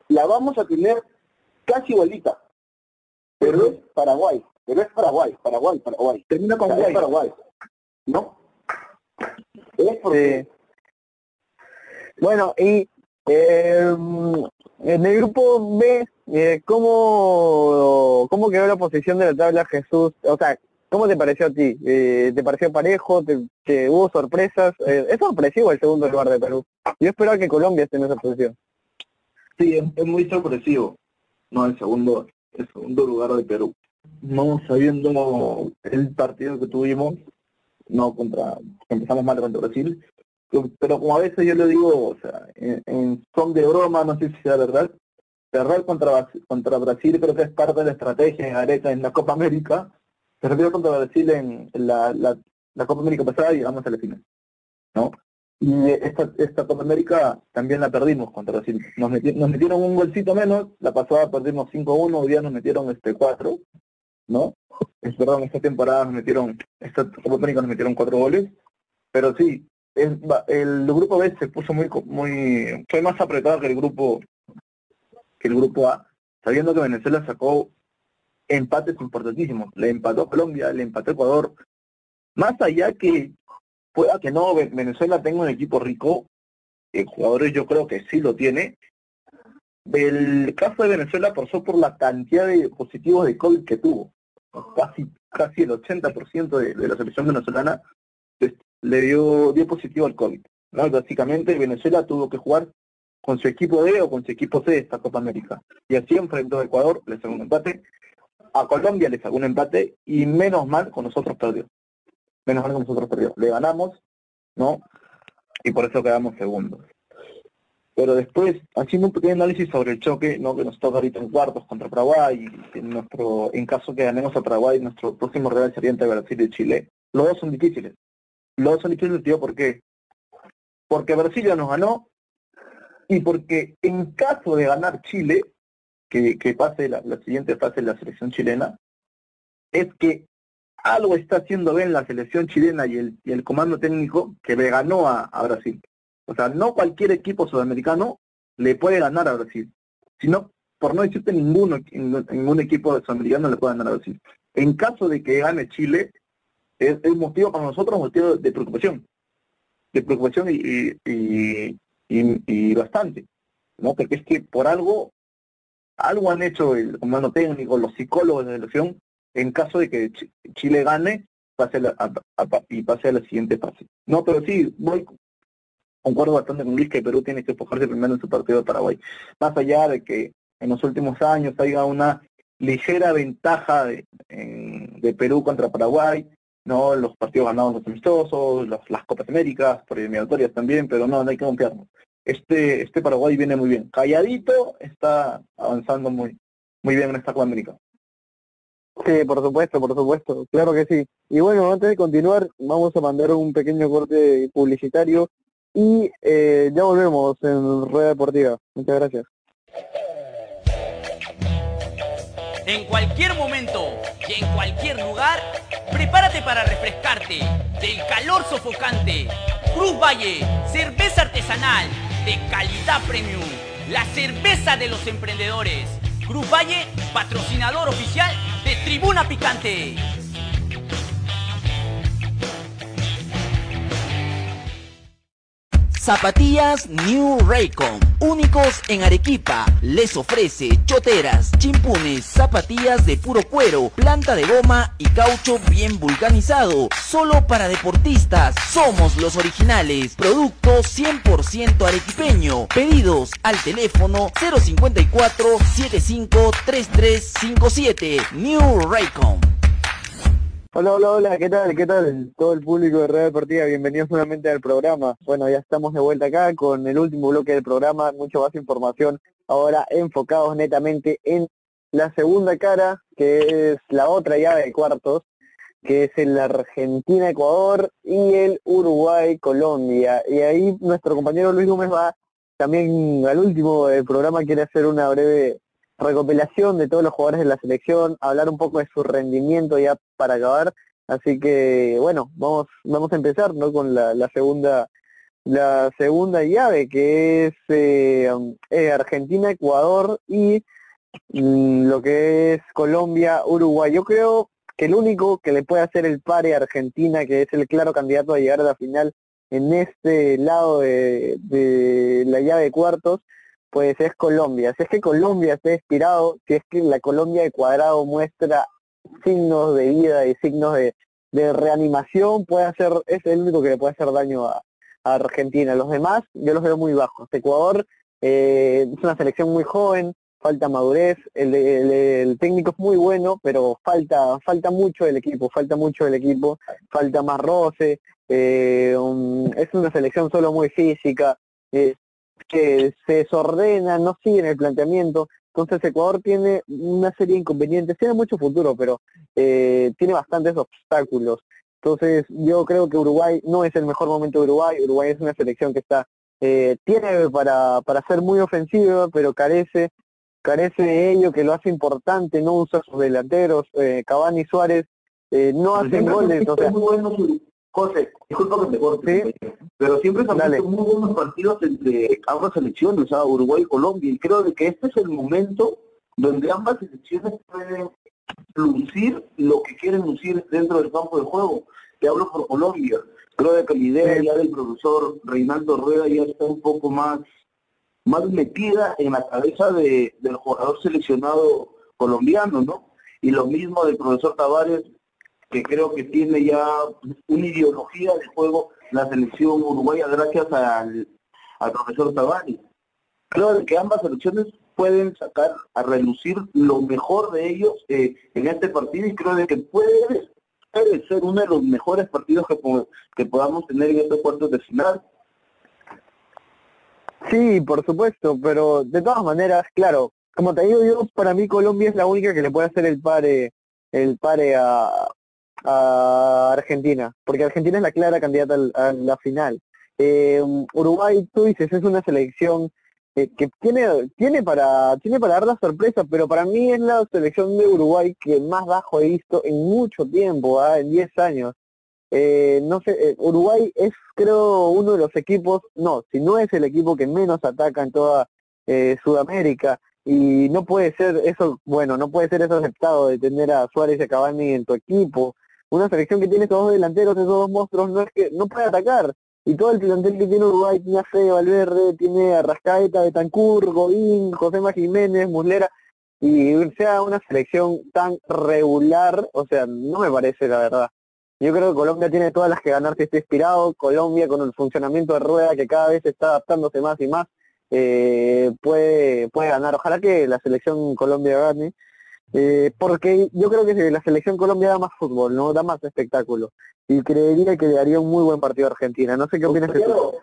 la vamos a tener casi igualita. Pero es Paraguay. Pero es Paraguay, Paraguay, Paraguay. Termina con Paraguay. ¿No? Es porque... Bueno, y eh, en el grupo B, eh, ¿cómo, ¿cómo quedó la posición de la tabla Jesús? O sea, ¿cómo te pareció a ti? Eh, ¿Te pareció parejo? ¿Te, hubo sorpresas? Eh, es sorpresivo el segundo lugar de Perú. Yo esperaba que Colombia esté en esa posición. Sí, es, muy sorpresivo. No, el segundo, el segundo lugar de Perú. No sabiendo el partido que tuvimos, no contra, empezamos mal contra Brasil, pero como a veces yo le digo, o sea, en, son de broma, no sé si sea verdad, cerrar contra, contra Brasil creo que es parte de la estrategia en Areta en la Copa América, perdió contra Brasil en la, la, Copa América pasada y llegamos a la final, ¿no? Y esta, esta Copa América también la perdimos contra Brasil. Nos, nos metieron un golcito menos, la pasada perdimos 5-1, hoy día nos metieron este 4, ¿no? Es, esta temporada nos metieron, esta América nos metieron 4 goles, pero sí, el, grupo B se puso muy, muy, fue más apretado que el grupo, que el grupo A, sabiendo que Venezuela sacó empates importantísimos. Le empató a Colombia, le empató a Ecuador. Más allá que pueda que no Venezuela tenga un equipo rico, el jugadores yo creo que sí lo tiene. El caso de Venezuela pasó por la cantidad de positivos de COVID que tuvo. Casi, casi el 80% de, de la selección venezolana le dio, dio positivo al COVID. ¿no? Básicamente Venezuela tuvo que jugar con su equipo D o con su equipo C esta Copa América. Y así enfrentó a Ecuador, le sacó un empate, a Colombia le sacó un empate y menos mal con nosotros perdió. Menos mal con nosotros perdió. Le ganamos, ¿no? Y por eso quedamos segundos. Pero después, haciendo un pequeño análisis sobre el choque, ¿no? que nos toca ahorita en cuartos contra Paraguay, y en, caso que ganemos a Paraguay, nuestro próximo rival sería entre Brasil y Chile, los dos son difíciles. Los dos son difíciles, ¿por qué? Porque Brasil ya nos ganó y porque en caso de ganar Chile, que, que pase la, siguiente fase de la selección chilena, es que algo está haciendo bien la selección chilena y el, y el comando técnico que le ganó a, Brasil. O sea, no cualquier equipo sudamericano le puede ganar a Brasil, sino, por no decirte ninguno, ningún equipo sudamericano le puede ganar a Brasil. En caso de que gane Chile, es, es motivo para nosotros, motivo de preocupación, de preocupación y, y, bastante, ¿no? Porque es que por algo, algo han hecho el comando técnico, los psicólogos de la selección, en caso de que Chile gane pase a, y pase a la siguiente fase. No, pero sí, voy concuerdo bastante con Luis que Perú tiene que enfocarse primero en su partido de Paraguay. Más allá de que en los últimos años haya una ligera ventaja de, de Perú contra Paraguay, no los partidos ganados los amistosos, las Copas Américas, por eliminatorias también, pero no, no hay que confiarnos. Este, este Paraguay viene muy bien. Calladito está avanzando muy, muy bien en esta Copa América. Sí, por supuesto, por supuesto, claro que sí. Y bueno, antes de continuar, vamos a mandar un pequeño corte publicitario y eh, ya volvemos en Rueda Deportiva. Muchas gracias. En cualquier momento y en cualquier lugar, prepárate para refrescarte del calor sofocante. Cruz Valle, cerveza artesanal de calidad premium, la cerveza de los emprendedores. Cruz Valle, patrocinador oficial de Tribuna Picante. Zapatillas New Raycon, únicos en Arequipa, les ofrece choteras, chimpunes, zapatillas de puro cuero, planta de goma y caucho bien vulcanizado, solo para deportistas, somos los originales, producto 100% arequipeño, pedidos al teléfono 054 75 3357 New Raycon. Hola, hola, hola, ¿qué tal? ¿Qué tal? Todo el público de Red Deportiva, bienvenidos nuevamente al programa. Bueno, ya estamos de vuelta acá con el último bloque del programa, mucho más información, ahora enfocados netamente en la segunda cara, que es la otra llave de cuartos, que es el Argentina-Ecuador y el Uruguay-Colombia. Y ahí nuestro compañero Luis Gómez va también al último del programa, quiere hacer una breve recopilación de todos los jugadores de la selección, hablar un poco de su rendimiento ya para acabar. Así que bueno, vamos vamos a empezar ¿no? con la, la segunda la segunda llave que es eh, eh, Argentina, Ecuador y mm, lo que es Colombia, Uruguay. Yo creo que el único que le puede hacer el pare a Argentina, que es el claro candidato a llegar a la final en este lado de, de la llave de cuartos, pues es Colombia. Si es que Colombia está inspirado, si es que la Colombia de cuadrado muestra signos de vida y signos de, reanimación, puede hacer, es el único que le puede hacer daño a, Argentina. Los demás yo los veo muy bajos. Ecuador eh, es una selección muy joven, falta madurez, el, técnico es muy bueno, pero falta, falta mucho del equipo, falta mucho del equipo, falta más roce, eh, es una selección solo muy física, eh, que se desordena, no siguen el planteamiento. Entonces Ecuador tiene una serie de inconvenientes, tiene mucho futuro, pero eh, tiene bastantes obstáculos. Entonces yo creo que Uruguay no es el mejor momento de Uruguay. Uruguay es una selección que está eh, tiene para, para ser muy ofensiva, pero carece carece de ello, que lo hace importante, no usa sus delanteros, eh, Cavani y Suárez eh, no hacen goles. O sea, José, disculpa que te corte, pero siempre se han muy buenos partidos entre ambas selecciones, o sea, Uruguay y Colombia, y creo que este es el momento donde ambas selecciones pueden lucir lo que quieren lucir dentro del campo de juego. Te hablo por Colombia. Creo que la idea ya del profesor Reinaldo Rueda ya está un poco más, más metida en la cabeza de, del jugador seleccionado colombiano, ¿no? Y lo mismo del profesor Tavares que creo que tiene ya una ideología de juego la selección uruguaya gracias al, al profesor Tabani. Creo que ambas selecciones pueden sacar a relucir lo mejor de ellos eh, en este partido y creo que puede, ser uno de los mejores partidos que, que podamos tener en estos cuartos de final. Sí, por supuesto, pero de todas maneras, claro, como te digo yo, para mí Colombia es la única que le puede hacer el pare, el pare a, a Argentina, porque Argentina es la clara candidata a la final. Eh, Uruguay, tú dices, es una selección eh, que tiene tiene para tiene para dar la sorpresa, pero para mí es la selección de Uruguay que más bajo he visto en mucho tiempo, ¿ah? en 10 años. eh, no sé, eh, Uruguay es creo uno de los equipos, no, si no es el equipo que menos ataca en toda eh, Sudamérica y no puede ser eso, bueno, no puede ser eso aceptado de tener a Suárez y a Cavani en tu equipo. Una selección que tiene esos dos delanteros, esos dos monstruos, no es que no puede atacar. Y todo el plantel que tiene Uruguay tiene a Fede Valverde, tiene a Rascaeta, Betancur, Godín, José Jiménez, Muslera, y sea una selección tan regular, o sea, no me parece la verdad. Yo creo que Colombia tiene todas las que ganar si está inspirado. Colombia con el funcionamiento de rueda que cada vez está adaptándose más y más, eh, puede, puede ganar. Ojalá que la selección Colombia gane. Eh, porque yo creo que la selección Colombia da más fútbol, no da más espectáculo. Y creería que le daría un muy buen partido a Argentina. No sé qué opinas de tú.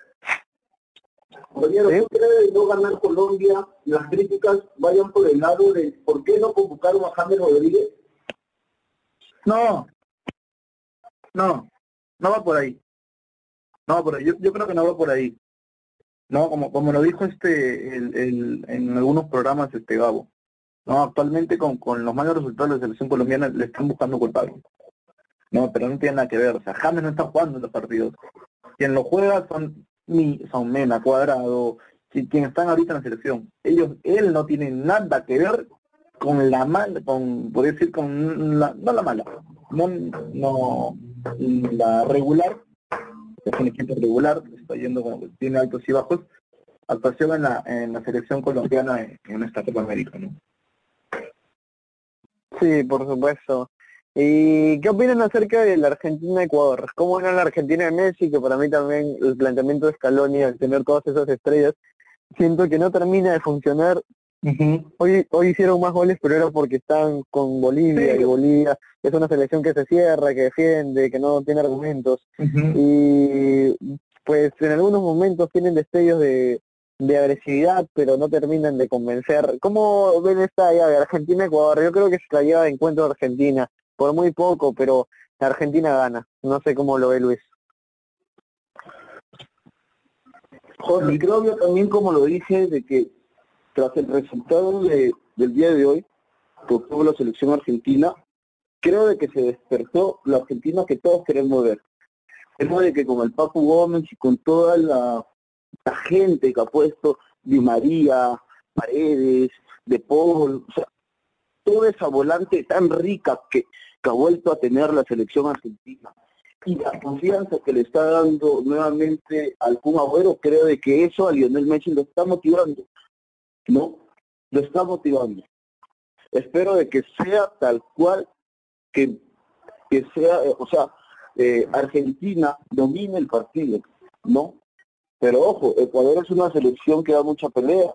¿Sí? crees no ganar Colombia? Las críticas vayan por el lado de ¿por qué no convocaron a James Rodríguez? No, no, no va por ahí. No va por ahí. Yo, yo creo que no va por ahí. No, como, como lo dijo este el, el, en algunos programas este Gabo. No, actualmente con, con los malos resultados de la selección colombiana le están buscando culpables. No, pero no tiene nada que ver. O sea, James no está jugando en los partidos. Quien lo juega son mi, son Mena, Cuadrado, quienes están ahorita en la selección. Ellos, él no tiene nada que ver con la mala, con, podría decir, con la, no la mala, no, no, la regular, es un equipo regular, está yendo como tiene altos y bajos, actuación en la, en la selección colombiana en, esta Copa América, ¿no? Sí, por supuesto. ¿Y qué opinan acerca de la Argentina-Ecuador? ¿Cómo era la Argentina de Messi? Que para mí también el planteamiento de Scaloni al tener todas esas estrellas, siento que no termina de funcionar Hoy hoy hicieron más goles, pero era porque están con Bolivia y Bolivia es una selección que se cierra, que defiende, que no tiene argumentos. Y pues en algunos momentos tienen destellos de, de agresividad, pero no terminan de convencer. ¿Cómo ven esta llave Argentina-Ecuador? Yo creo que se la lleva de encuentro a Argentina, por muy poco, pero la Argentina gana. No sé cómo lo ve Luis. Jorge, creo yo también como lo dije, de que tras el resultado de, del día de hoy, que obtuvo la selección argentina, creo de que se despertó la Argentina que todos queremos ver. Creo de que con el Papu Gómez y con toda la, gente que ha puesto Di María, Paredes, De Paul, o sea, toda esa volante tan rica que, que ha vuelto a tener la selección argentina y la confianza que le está dando nuevamente al Kun Agüero, creo de que eso a Lionel Messi lo está motivando. ¿no? Lo está motivando. Espero de que sea tal cual, que, que sea, eh, o sea, eh, Argentina domine el partido, ¿no? Pero ojo, Ecuador es una selección que da mucha pelea.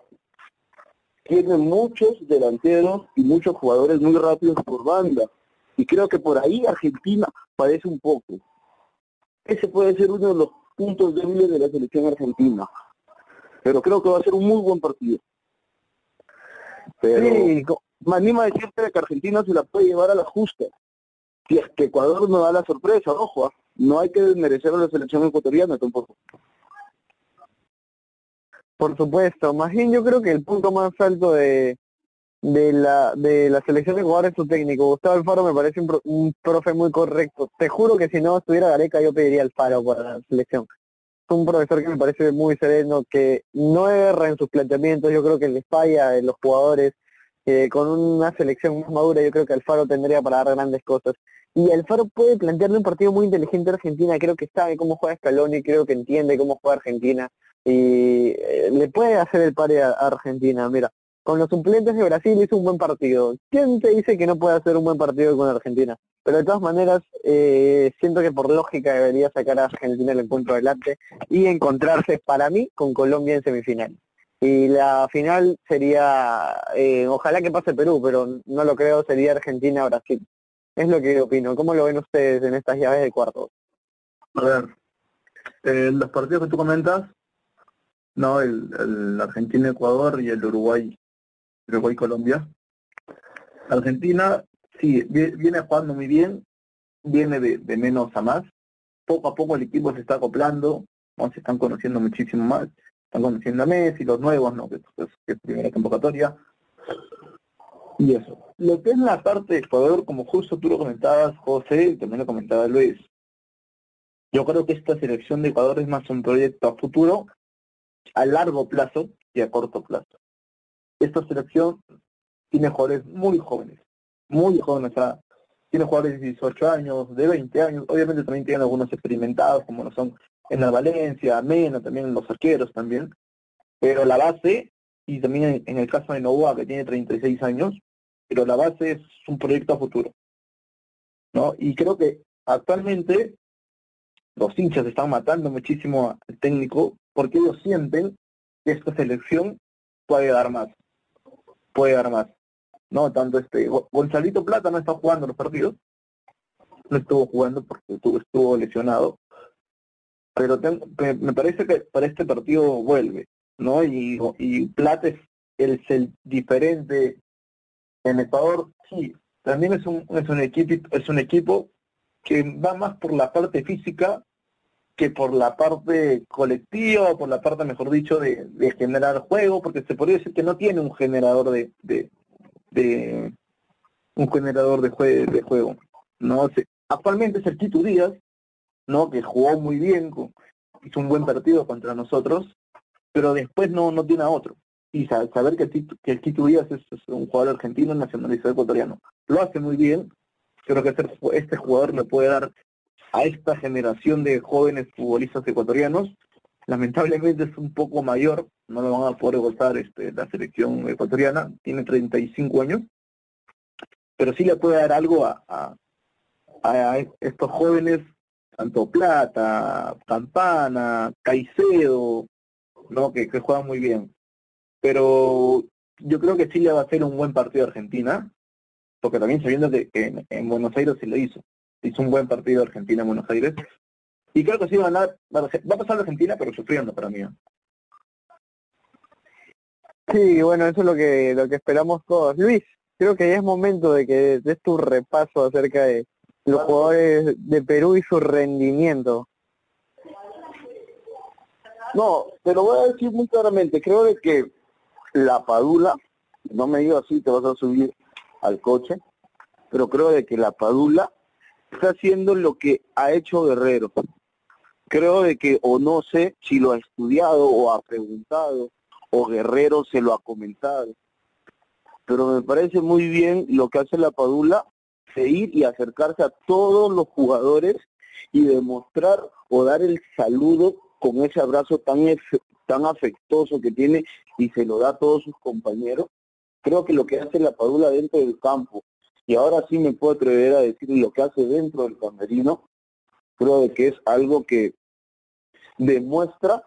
Tiene muchos delanteros y muchos jugadores muy rápidos por banda. Y creo que por ahí Argentina padece un poco. Ese puede ser uno de los puntos débiles de la selección argentina. Pero creo que va a ser un muy buen partido. Pero sí, me anima a decirte que Argentina se la puede llevar a la justa. Si es que Ecuador no da la sorpresa, ojo, ¿ah? no hay que desmerecer a la selección ecuatoriana tampoco. Por supuesto, más bien yo creo que el punto más alto de, de la de la selección de Ecuador es su técnico. Gustavo Alfaro me parece un, un profe muy correcto. Te juro que si no estuviera Gareca yo pediría Alfaro para la selección un profesor que me parece muy sereno, que no erra en sus planteamientos, yo creo que les falla en los jugadores, eh, con una selección más madura yo creo que Alfaro tendría para dar grandes cosas. Y Alfaro puede plantearle un partido muy inteligente a Argentina, creo que sabe cómo juega Scaloni, creo que entiende cómo juega Argentina, y eh, le puede hacer el pare a Argentina, mira. Con los suplentes de Brasil hizo un buen partido. ¿Quién te dice que no puede hacer un buen partido con Argentina? Pero de todas maneras, eh, siento que por lógica debería sacar a Argentina el encuentro adelante y encontrarse para mí con Colombia en semifinal. Y la final sería, eh, ojalá que pase Perú, pero no lo creo, sería Argentina-Brasil. Es lo que opino. ¿Cómo lo ven ustedes en estas llaves de cuartos? A ver, eh, los partidos que tú comentas, no, el, el Argentina-Ecuador y el Uruguay, Uruguay-Colombia. Argentina sí, viene jugando muy bien, viene de, menos a más. Poco a poco el equipo se está acoplando, se están conociendo muchísimo más. Están conociendo a Messi, los nuevos, ¿no? que, es primera convocatoria. Y eso. Lo que es la parte de Ecuador, como justo tú lo comentabas, José, y también lo comentaba Luis, Yo creo que esta selección de Ecuador es más un proyecto a futuro, a largo plazo y a corto plazo. Esta selección tiene jugadores muy jóvenes, muy jóvenes, tiene jugadores de 18 años, de 20 años, obviamente también tiene algunos experimentados, como lo son en la Valencia, Mena, también los arqueros también, pero la base, y también en, el caso de Novoa, que tiene 36 años, pero la base es un proyecto a futuro. ¿no? Y creo que actualmente los hinchas están matando muchísimo al técnico porque ellos sienten que esta selección puede dar más, puede dar más. No, tanto este Gonzalito Plata no está jugando los partidos, no estuvo jugando porque estuvo, estuvo lesionado, pero me parece que para este partido vuelve, ¿no? Y, y Plata es el, el diferente en Ecuador, sí, también es un, es un equipo, es un equipo que va más por la parte física que por la parte colectiva, por la parte, mejor dicho, de, generar juego, porque se podría decir que no tiene un generador de, de, un generador de, de juego. No sé. Actualmente es el Quito Díaz, ¿no? que jugó muy bien, hizo un buen partido contra nosotros, pero después no, no tiene a otro. Y saber que, que el Quito Díaz es, un jugador argentino nacionalizado ecuatoriano. Lo hace muy bien. Creo que este, este jugador le puede dar a esta generación de jóvenes futbolistas ecuatorianos. Lamentablemente es un poco mayor, no lo van a poder gozar este, la selección ecuatoriana, tiene 35 años, pero sí le puede dar algo a, a, a estos jóvenes tanto Plata, Campana, Caicedo, ¿no? que, juegan muy bien. Pero yo creo que Chile va a ser un buen partido de Argentina, porque también sabiendo que, en, en, Buenos Aires se lo hizo. Hizo un buen partido Argentina en Buenos Aires. Y creo que sí va a ganar, va a pasar Argentina, pero sufriendo para mí. Sí, bueno, eso es lo que lo que esperamos todos. Luis, creo que ya es momento de que des tu repaso acerca de los jugadores de Perú y su rendimiento. No, te lo voy a decir muy claramente. Creo de que la Padula, no me digo así, te vas a subir al coche, pero creo de que la Padula está haciendo lo que ha hecho Guerrero. Creo de que, o no sé si lo ha estudiado o ha preguntado, o Guerrero se lo ha comentado. Pero me parece muy bien lo que hace la Padula ir y acercarse a todos los jugadores y demostrar o dar el saludo con ese abrazo tan, tan afectuoso que tiene y se lo da a todos sus compañeros. Creo que lo que hace la Padula dentro del campo, y ahora sí me puedo atrever a decir lo que hace dentro del camerino, creo que es algo que demuestra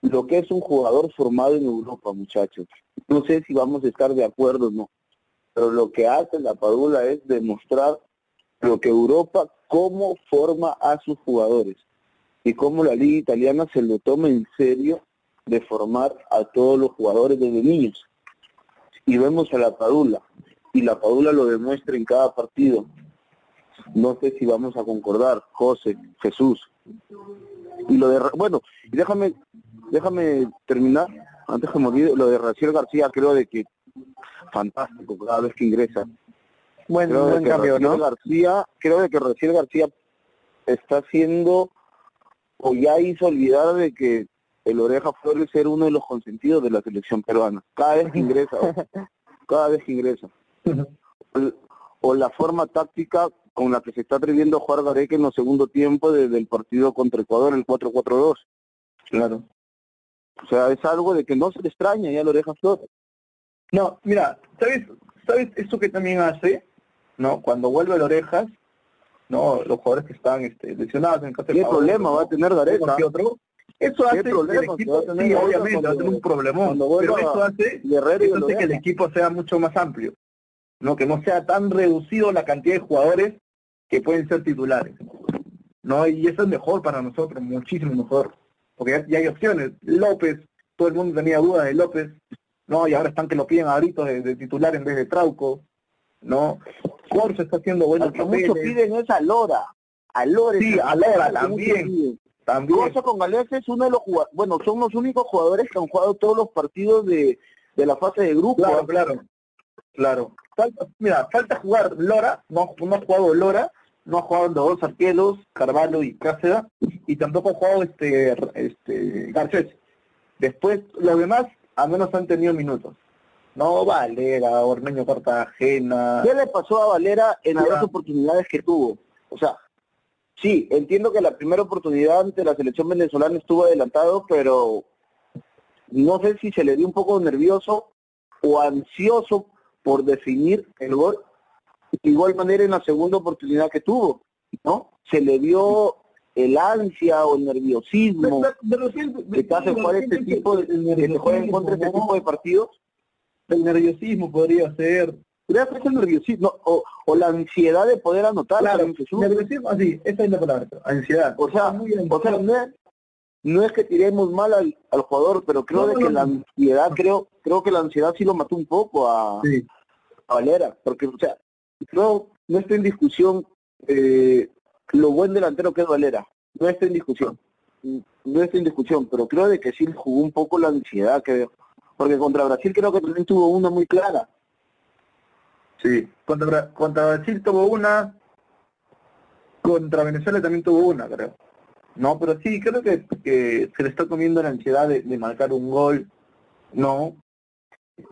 lo que es un jugador formado en Europa, muchachos. No sé si vamos a estar de acuerdo o no, pero lo que hace la Padula es demostrar lo que Europa, cómo forma a sus jugadores y cómo la liga italiana se lo toma en serio de formar a todos los jugadores desde niños. Y vemos a la Padula, y la Padula lo demuestra en cada partido. No sé si vamos a concordar, José, Jesús. Y lo de, bueno, déjame, déjame terminar, antes que me olvide, lo de Raciel García, creo de que fantástico cada vez que ingresa. Bueno, creo cambio, ¿no? García, creo de que Raciel García está haciendo o ya hizo olvidar de que el Oreja Flores ser uno de los consentidos de la selección peruana. Cada vez que ingresa, cada vez que ingresa. O, la forma táctica con la que se está atreviendo a jugar Gareca en los segundo tiempo desde el partido contra Ecuador, el 4-4-2. Claro. O sea, es algo de que no se le extraña ya el Oreja Flores. No, mira, ¿sabes, ¿sabes eso que también hace? ¿No? Cuando vuelve el Orejas, ¿no? Los jugadores que están este, lesionados en ¿Qué problema va a tener Gareca? Otro, eso hace que el equipo, sí, obviamente, va a tener un problemón, pero eso hace, eso hace que el equipo sea mucho más amplio, no que no sea tan reducido la cantidad de jugadores que pueden ser titulares, no y eso es mejor para nosotros, muchísimo mejor, porque ya, hay opciones. López, todo el mundo tenía dudas de López, no y ahora están que lo piden a gritos de, titular en vez de Trauco, no Corso está haciendo buenos Muchos piden esa Lora, a Lora, sí, a Lora también. También. con Galeazzi es uno de los jugadores, bueno, son los únicos jugadores que han jugado todos los partidos de, de la fase de grupo. Claro, claro, claro. mira, falta jugar Lora, no, no ha jugado Lora, no ha jugado los dos arqueros, Carvalho y Cáceres, y tampoco ha jugado este, este Garcés. Después, los demás al menos han tenido minutos. No, Valera, Ormeño Cartagena. ¿Qué le pasó a Valera en las dos oportunidades que tuvo? O sea, sí, entiendo que la primera oportunidad ante la selección venezolana estuvo adelantado, pero no sé si se le dio un poco nervioso o ansioso por definir el gol. De igual manera en la segunda oportunidad que tuvo, ¿no? Se le dio el ansia o el nerviosismo que te hace jugar este tipo de, que juega en contra este tipo de partidos. El nerviosismo podría ser. Podría ser el nerviosismo o, o la ansiedad de poder anotar. Claro, nerviosismo, así, esa es la palabra, ansiedad. O sea, o sea no, es, no es que tiremos mal al, al jugador, pero creo de que la ansiedad, creo creo que la ansiedad sí lo mató un poco a, a Valera, porque, o sea, no, no está en discusión eh, lo buen delantero que es Valera. No está en discusión. No está en discusión, pero creo de que sí jugó un poco la ansiedad que porque contra Brasil creo que también tuvo una muy clara. Sí, contra, contra Brasil tuvo una, contra Venezuela también tuvo una, creo. No, pero sí, creo que, que se le está comiendo la ansiedad de, marcar un gol. No,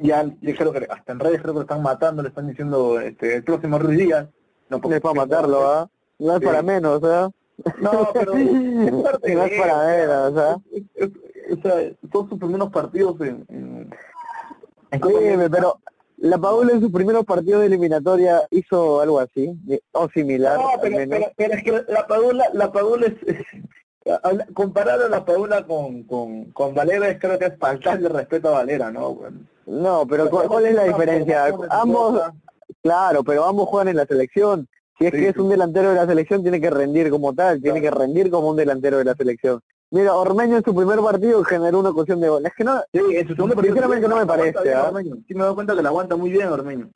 ya, yo creo que hasta en redes creo que lo están matando, le están diciendo este, el próximo Ruiz Díaz. No, es para matarlo, ¿ah? No es para menos, ¿ah? No, pero es parte no es para menos, ¿ah? O sea, todos sus primeros partidos en... en, sí, pero la Paula en sus primeros partidos de eliminatoria hizo algo así, o similar. No, pero, pero, es que la Paula, la Paula es... comparar a la Paula con, con, con Valera es creo que es faltarle respeto a Valera, ¿no? No, pero ¿cuál, es la diferencia? Ambos, claro, pero ambos juegan en la selección. Si es que es un delantero de la selección, tiene que rendir como tal, tiene que rendir como un delantero de la selección. Mira, Ormeño en su primer partido generó una ocasión de gol. Es que no, sí, en su segundo partido, sinceramente no me parece. ¿ah? Sí me doy cuenta que la aguanta muy bien Ormeño.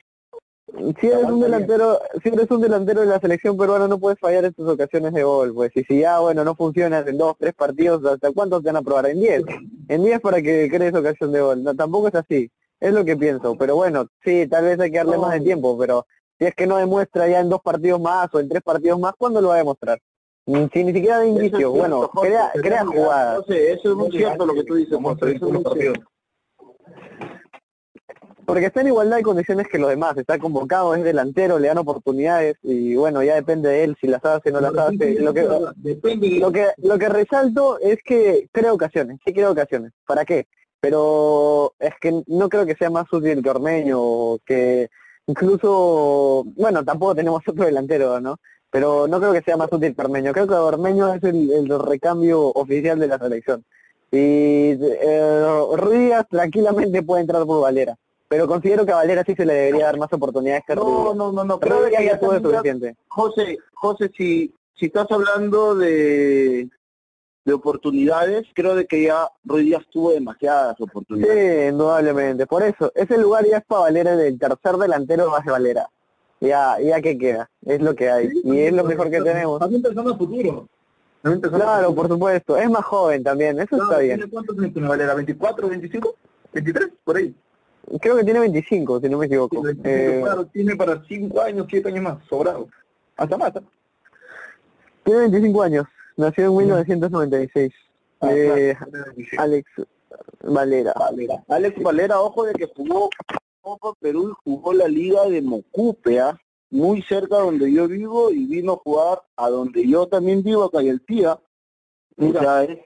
Si eres un delantero, si eres un delantero de la selección peruana no puedes fallar en tus ocasiones de gol, pues. Y si ya bueno no funciona en dos, tres partidos, ¿hasta cuántos te van a probar? En diez, en diez para que crees ocasión de gol, no, tampoco es así, es lo que pienso, pero bueno, sí, tal vez hay que darle más de tiempo, pero si es que no demuestra ya en dos partidos más o en tres partidos más, ¿cuándo lo va a demostrar? Si ni siquiera de inicio, bueno, crea, crea jugadas. No sé, eso es muy cierto lo que tú dices, porque está en igualdad de condiciones que los demás, está convocado, es delantero, le dan oportunidades y bueno, ya depende de él si las hace o no las hace. Lo que, lo que, lo que resalto es que crea ocasiones, sí crea ocasiones. ¿Para qué? Pero es que no creo que sea más útil que Ormeño, que incluso, bueno, tampoco tenemos otro delantero, ¿no? Pero no creo que sea más útil que Ormeño. Creo que Ormeño es el, recambio oficial de la selección. Y eh, Ruiz tranquilamente puede entrar por Valera pero considero que a Valera sí se le debería dar más oportunidades que No, no, no, no, creo que ya todo suficiente. José, José, si, si estás hablando de, de oportunidades, creo de que ya Ruiz Díaz tuvo demasiadas oportunidades. Sí, indudablemente. Por eso, ese lugar ya es para Valera del tercer delantero más de Valera. Ya, ya que queda, es lo que hay. y es lo mejor que tenemos. También pensando en futuro. Claro, por supuesto. Es más joven también, eso está bien. ¿Tiene cuántos tiene Valera? ¿24, 25? ¿23? Por ahí. Creo que tiene 25, si no me equivoco. eh, claro, tiene para 5 años, 7 años más, sobrado. Hasta más. Tiene 25 años, nació en 1996. Ah, eh, Alex Valera. Valera. Alex Valera, ojo de que jugó Copa Perú y jugó la liga de Mocupea, muy cerca donde yo vivo, y vino a jugar a donde yo también vivo, acá el tía. O sea, es,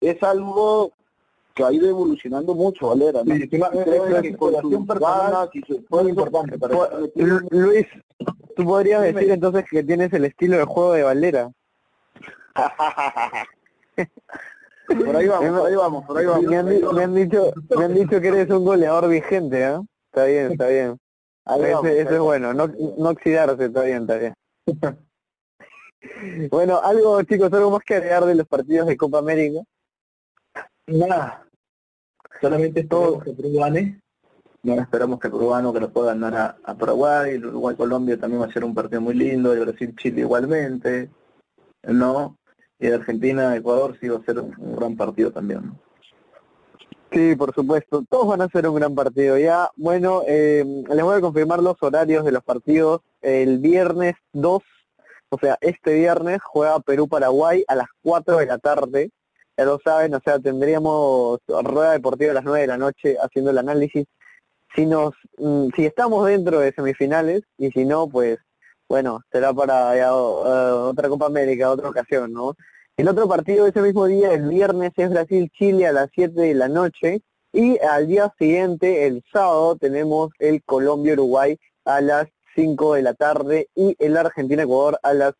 es algo que ha ido evolucionando mucho Valera, ¿no? Sí, creo que con su ganas y su esfuerzo importante para Luis, tú podrías decir entonces que tienes el estilo de juego de Valera. por ahí vamos, por ahí vamos, por ahí vamos. Me han, me han dicho, me han dicho que eres un goleador vigente, ¿eh? Está bien, está bien. eso, es bueno, no, no oxidarse, está bien, está bien. bueno, algo chicos, algo más que agregar de los partidos de Copa América. Nada. Solamente todo que Perú gane. No esperamos que Perú que lo pueda ganar a, a Paraguay, el Uruguay-Colombia también va a ser un partido muy lindo, el Brasil-Chile igualmente, ¿no? Y el Argentina-Ecuador sí va a ser un, gran partido también, Sí, por supuesto. Todos van a ser un gran partido. Ya, bueno, eh, les voy a confirmar los horarios de los partidos. El viernes 2 O sea, este viernes juega Perú-Paraguay a las 4 de la tarde. Ya lo saben, o sea, tendríamos rueda deportiva a las 9 de la noche haciendo el análisis. Si nos, mm, si estamos dentro de semifinales y si no, pues bueno, será para eh, otra Copa América, otra ocasión, ¿no? El otro partido ese mismo día, el viernes, es Brasil-Chile a las 7 de la noche y al día siguiente, el sábado, tenemos el Colombia-Uruguay a las 5 de la tarde y el Argentina-Ecuador a las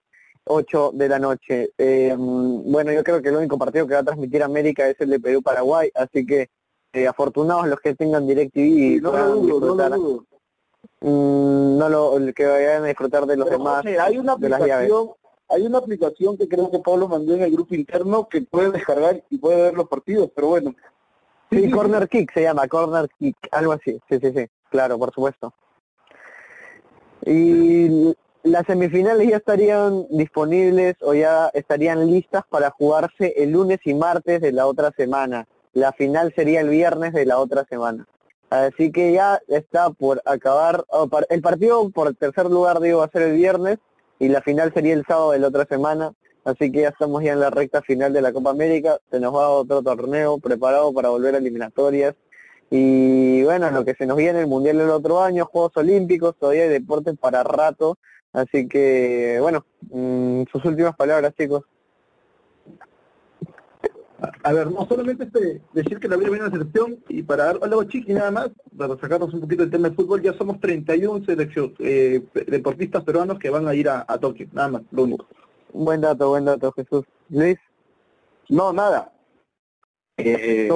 8 de la noche. Eh, bueno, yo creo que el único partido que va a transmitir América es el de Perú-Paraguay, así que eh, afortunados los que tengan DirecTV y no lo dudo, no lo dudo. Mm, no lo que vayan a disfrutar de los demás hay una aplicación hay una aplicación que creo que Pablo mandó en el grupo interno que puede descargar y puede ver los partidos pero bueno. Sí, Corner Kick se llama Corner Kick algo así. Sí sí sí claro por supuesto. Y las semifinales ya estarían disponibles o ya estarían listas para jugarse el lunes y martes de la otra semana. La final sería el viernes de la otra semana. Así que ya está por acabar. el partido por tercer lugar, digo, va a ser el viernes y la final sería el sábado de la otra semana. Así que ya estamos ya en la recta final de la Copa América. Se nos va otro torneo preparado para volver a eliminatorias. Y bueno, lo que se nos viene el Mundial el otro año, Juegos Olímpicos, todavía hay deportes para rato. Así que, bueno, mm, sus últimas palabras, chicos. A ver, no solamente este, decir que la vida viene una selección y para dar algo chiqui nada más, para sacarnos un poquito del tema de fútbol, ya somos 31 selección, eh, deportistas peruanos que van a ir a, Tokio, nada más, lo único. Buen dato, buen dato, Jesús. Luis. No, nada. Eh,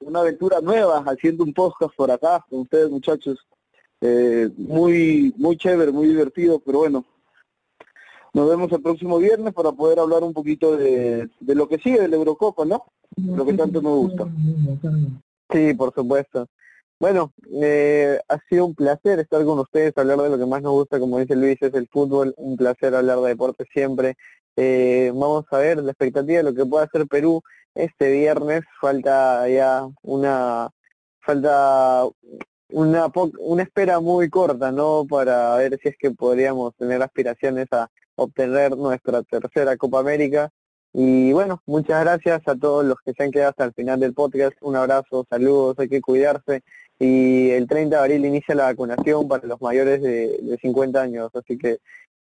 una aventura nueva haciendo un podcast por acá con ustedes muchachos. Eh, muy muy chévere, muy divertido, pero bueno, nos vemos el próximo viernes para poder hablar un poquito de, de lo que sigue de la Eurocopa, ¿no? Lo que tanto nos gusta. Sí, por supuesto. Bueno, eh, ha sido un placer estar con ustedes, hablar de lo que más nos gusta, como dice Luis, es el fútbol, un placer hablar de deporte siempre. Eh, vamos a ver la expectativa de lo que pueda hacer Perú este viernes falta ya una falta una una espera muy corta no para ver si es que podríamos tener aspiraciones a obtener nuestra tercera Copa América y bueno muchas gracias a todos los que se han quedado hasta el final del podcast un abrazo saludos hay que cuidarse y el 30 de abril inicia la vacunación para los mayores de, de 50 años así que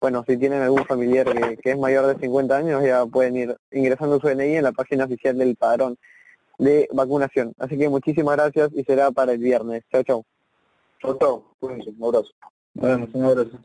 bueno, si tienen algún familiar que, es mayor de 50 años, ya pueden ir ingresando su DNI en la página oficial del padrón de vacunación. Así que muchísimas gracias y será para el viernes. Chao, chao. Chao, chao. Un abrazo. un abrazo.